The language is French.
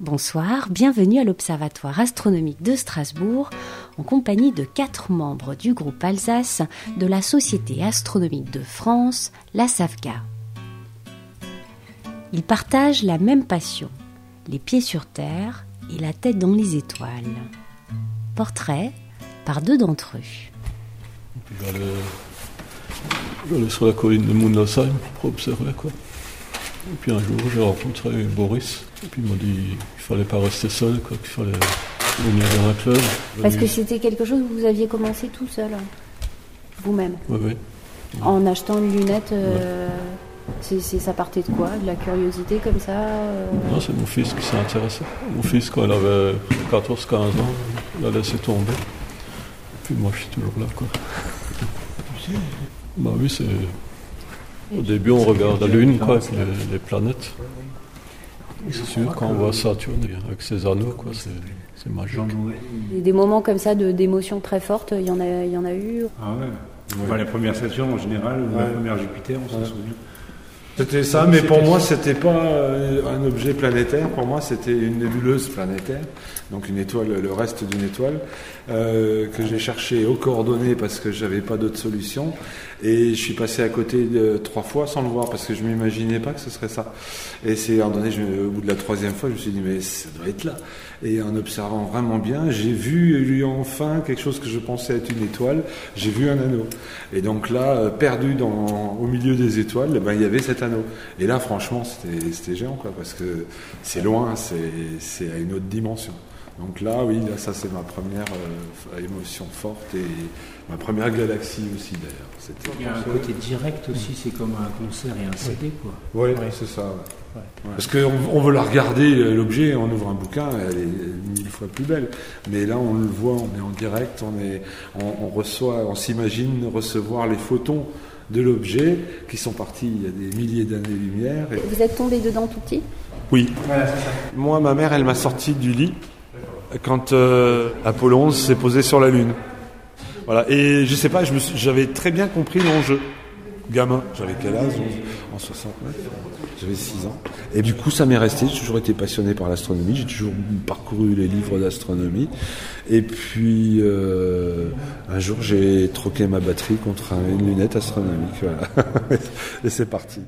Bonsoir, bienvenue à l'Observatoire astronomique de Strasbourg en compagnie de quatre membres du groupe Alsace de la Société astronomique de France, la SAFGA. Ils partagent la même passion, les pieds sur terre et la tête dans les étoiles. Portrait par deux d'entre eux. Et puis un jour j'ai rencontré Boris et puis il m'a dit qu'il fallait pas rester seul, quoi, qu'il fallait venir dans un club. Parce que c'était quelque chose que vous aviez commencé tout seul, hein, vous-même, Oui, oui. en achetant une lunette. euh, c'est, c'est- ça partait de quoi? De la curiosité comme ça euh, Non, c'est mon fils qui s'est intéressé. Mon fils, quand il avait 14-15 ans, il a laissé tomber. Et puis moi, je suis toujours là, quoi. Bah oui, c'est... Au début, on regarde la Lune, quoi, avec les, les planètes. Et C'est sûr, quand on voit Saturne avec ses anneaux, quoi, c'est, c'est magique. Et Des moments comme ça de, d'émotions très fortes, il y en a, il y en a eu. Ah ouais. Enfin, la première Saturne en général, ou la première Jupiter, on s'en Ouais. souvient. C'était ça, mais pour moi, c'était pas euh, un objet planétaire. Pour moi, c'était une nébuleuse planétaire, donc une étoile, le reste d'une étoile, euh, que j'ai cherché aux coordonnées parce que j'avais pas d'autre solution. Et je suis passé à côté de trois fois sans le voir parce que je m'imaginais pas que ce serait ça. Et c'est à un moment donné, je- au bout de la troisième fois, je me suis dit mais ça doit être là. Et en observant vraiment bien, j'ai vu lui enfin quelque chose que je pensais être une étoile. J'ai vu un anneau. Et donc là, euh, perdu dans, au milieu des étoiles, ben, il y avait cet Et là, franchement, c'était géant, quoi, parce que c'est loin, c'est à une autre dimension. Donc là, oui, là, ça c'est ma première euh, émotion forte et ma première galaxie aussi d'ailleurs. C'était Il y a un côté direct aussi, c'est comme un concert et un CD, quoi. Oui, Ouais. c'est ça. ouais. Ouais. Parce qu'on on veut la regarder, euh, l'objet, on ouvre un bouquin, elle est mille fois plus belle. Mais là, on le voit, on est en direct, on, est, on, on reçoit, on s'imagine recevoir les photons de l'objet qui sont partis il y a des milliers d'années-lumière. Et... Vous êtes tombé dedans tout petit Oui. Moi, ma mère, elle m'a sorti du lit quand euh, Apollo 11 s'est posé sur la Lune. Voilà. Et je sais pas, j'avais très bien compris l'enjeu. Gamin, j'avais quel âge En 69 J'avais 6 ans. Et du coup, ça m'est resté. J'ai toujours été passionné par l'astronomie. J'ai toujours parcouru les livres d'astronomie. Et puis, euh, un jour, j'ai troqué ma batterie contre un- une lunette astronomique. Voilà. Et c'est parti.